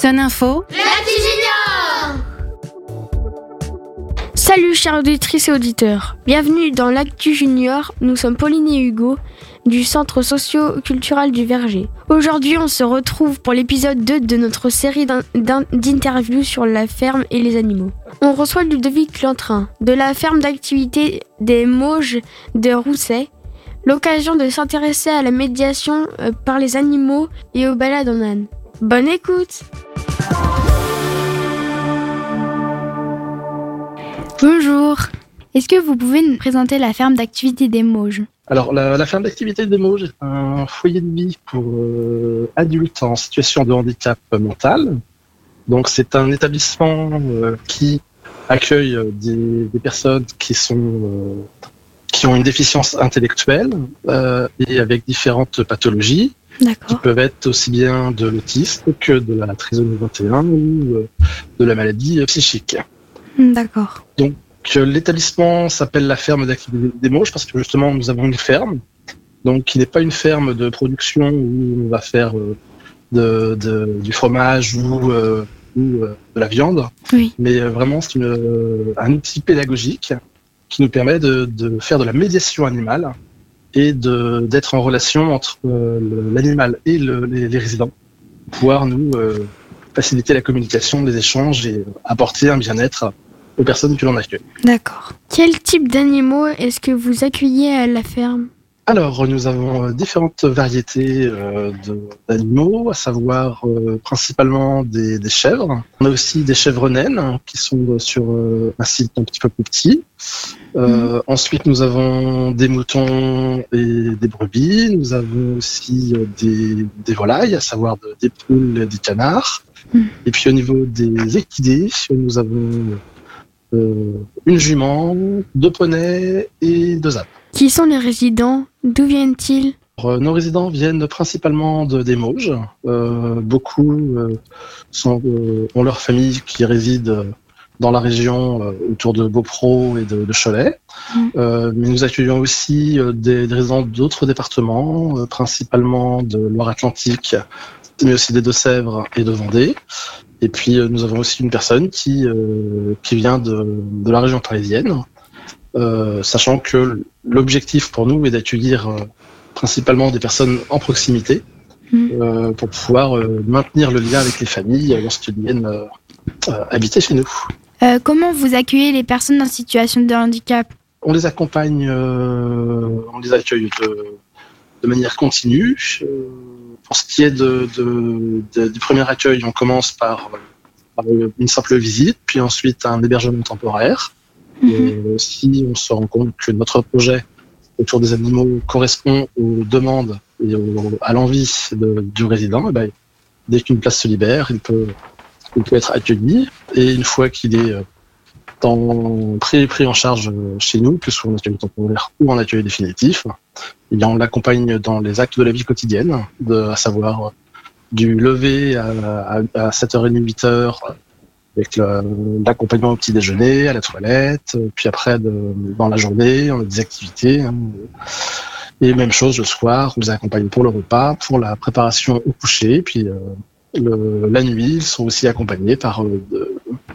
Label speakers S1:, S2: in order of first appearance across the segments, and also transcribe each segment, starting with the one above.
S1: Son info.
S2: L'actu Junior
S3: Salut chers auditrices et auditeurs. Bienvenue dans l'Actu Junior. Nous sommes Pauline et Hugo du Centre socio-culturel du Verger. Aujourd'hui, on se retrouve pour l'épisode 2 de notre série d'in- d'in- d'interviews sur la ferme et les animaux. On reçoit Ludovic Lantrin de la ferme d'activité des Mauges de Rousset. L'occasion de s'intéresser à la médiation euh, par les animaux et aux balades en âne. Bonne écoute
S4: Bonjour. Est-ce que vous pouvez nous présenter la ferme d'activité des Mauges
S5: Alors, la, la ferme d'activité des Mauges est un foyer de vie pour euh, adultes en situation de handicap mental. Donc, c'est un établissement euh, qui accueille euh, des, des personnes qui sont euh, qui ont une déficience intellectuelle euh, et avec différentes pathologies qui peuvent être aussi bien de l'autisme que de la trisomie 21 ou euh, de la maladie euh, psychique.
S4: D'accord.
S5: que l'établissement s'appelle la ferme d'activité des Mauges parce que justement nous avons une ferme, donc qui n'est pas une ferme de production où on va faire euh, de, de- du fromage ou, euh, ou euh, de la viande,
S4: Oui.
S5: mais euh, vraiment c'est euh, un outil pédagogique qui nous permet de, de faire de la médiation animale et de d'être en relation entre euh, l'animal et le- les, les résidents, pouvoir nous euh, faciliter la communication, les échanges et apporter un bien-être aux personnes que l'on accueille.
S4: D'accord.
S3: Quel type d'animaux est-ce que vous accueillez à la ferme?
S5: Alors, nous avons euh, différentes variétés euh, d'animaux, à savoir euh, principalement des, des chèvres. On a aussi des chèvres naines hein, qui sont sur euh, un site un petit peu plus petit. Euh, Ensuite, nous avons des moutons et des brebis. Nous avons aussi des, des volailles, à savoir de- des poules et des canards.
S4: Mhm.
S5: Et puis au niveau des équidés, nous avons une jument, deux poneys et deux ânes.
S3: Qui sont les résidents? D'où viennent-ils?
S5: Euh, Nos résidents viennent principalement de, des Mauges. Euh, beaucoup euh, sont, euh, ont leur famille qui réside euh, dans la région euh, autour de Beaupro et de, de Cholet.
S4: Mm.
S5: Euh, mais nous accueillons aussi euh, des, des résidents d'autres départements, euh, principalement de Loire-Atlantique, mais aussi des Deux-Sèvres et de Vendée. Et puis euh, nous avons aussi une personne qui, euh, qui vient de, de la région parisienne, euh, sachant que l'objectif pour nous est d'accueillir principalement des personnes en proximité
S4: Mm.
S5: pour pouvoir maintenir le lien avec les familles lorsqu'ils viennent habiter chez nous.
S4: Euh, comment vous accueillez les personnes en situation de handicap?
S5: On les accompagne, euh, on les accueille de, de manière continue. Euh, pour ce qui est de, de- de- du premier accueil, on commence par, par une simple visite, puis ensuite un hébergement temporaire.
S4: Mhm.
S5: Et si on se rend compte que notre projet autour des animaux correspond aux demandes et à l'envie du résident, eh ben, dès qu'une place se libère, il peut, il peut être accueilli. Et une fois qu'il est euh, en- pris, pris en charge euh, chez nous, que ce soit en accueil temporaire ou en accueil définitif, eh bien, on l'accompagne dans les actes de la vie quotidienne, de, à savoir euh, du lever à, à, à 7h30, 8h, avec le- l'accompagnement au petit déjeuner, à la toilette, euh, puis après dans la journée, on a des activités. hein. et même chose le soir, on les accompagne pour le repas, pour la préparation au coucher, puis euh, le- la nuit, ils sont aussi accompagnés par euh,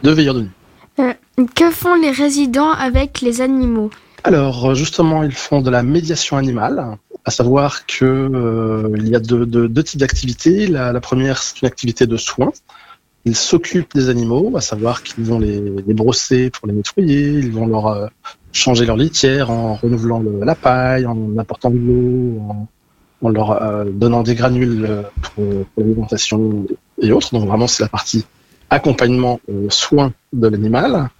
S5: deux veilleurs de nuit.
S3: Que font les résidents avec les animaux?
S5: Alors, justement, ils font de la médiation animale, à savoir que euh, il y a deux, deux- deux types d'activités. La, la première, c'est une activité de soins. Ils s'occupent des animaux, à savoir qu'ils vont les, les brosser pour les nettoyer, ils vont leur euh, changer leur litière en renouvelant la paille, en apportant de l'eau, en, en leur euh, donnant des granules euh, pour, pour l'alimentation et autres. Donc vraiment, c'est la partie accompagnement, euh, soins de l'animal.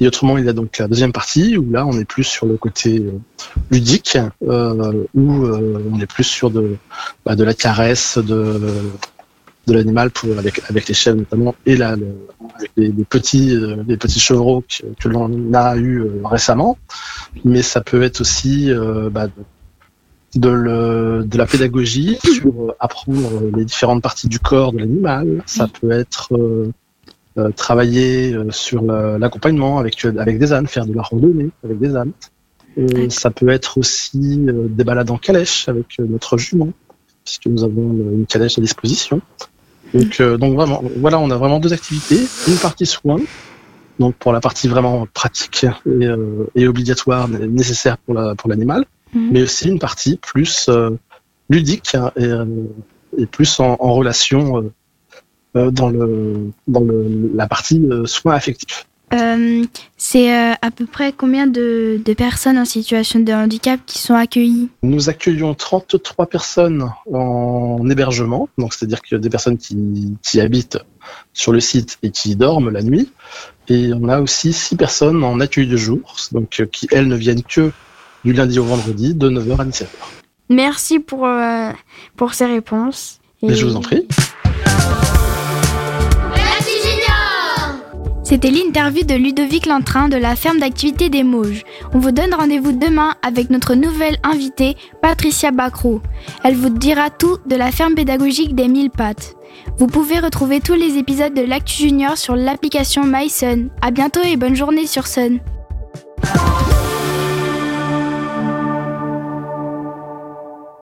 S5: Et autrement, il y a donc la deuxième partie où là, on est plus sur le côté euh, ludique, euh, où euh, on est plus sur de, bah, de la caresse de, de l'animal avec, avec les chèvres notamment et là, le, les, les petits euh, les petits chevreaux que, que l'on a eu euh, récemment. Mais ça peut être aussi euh, bah, de, de, la pédagogie sur apprendre les différentes parties du corps de l'animal. Ça peut être euh, travailler euh, sur la- l'accompagnement avec, avec des ânes, faire de la randonnée avec des ânes. Et ça peut être aussi euh, des balades en calèche avec euh, notre jument, puisque nous avons une calèche à disposition. Donc, euh, donc vraiment, voilà, on a vraiment deux activités. Une partie soins, donc pour la partie vraiment pratique et, euh, et obligatoire, nécessaire pour la pour l'animal,
S4: Mhm.
S5: mais aussi une partie plus euh, ludique hein, et, euh, et plus en, en relation dans le dans le la partie euh, soins affectifs.
S4: Euh, c'est euh, à peu près combien de, de personnes en situation de handicap qui sont accueillies?
S5: Nous accueillons 33 personnes en hébergement, donc c'est-à-dire a des personnes qui, qui habitent sur le site et qui dorment la nuit. Et on a aussi 6 personnes en accueil de jour, donc euh, qui elles ne viennent que du lundi au vendredi de 9h à 17h.
S3: Merci pour, euh, pour ces réponses.
S5: Et je vous en prie.
S4: C'était l'interview de Ludovic Lantrin de la ferme d'activité des Mauges. On vous donne rendez-vous demain avec notre nouvelle invitée, Patricia Bacro. Elle vous dira tout de la ferme pédagogique des mille pattes. Vous pouvez retrouver tous les épisodes de l'Actu Junior sur l'application MySun. À bientôt et bonne journée sur Sun.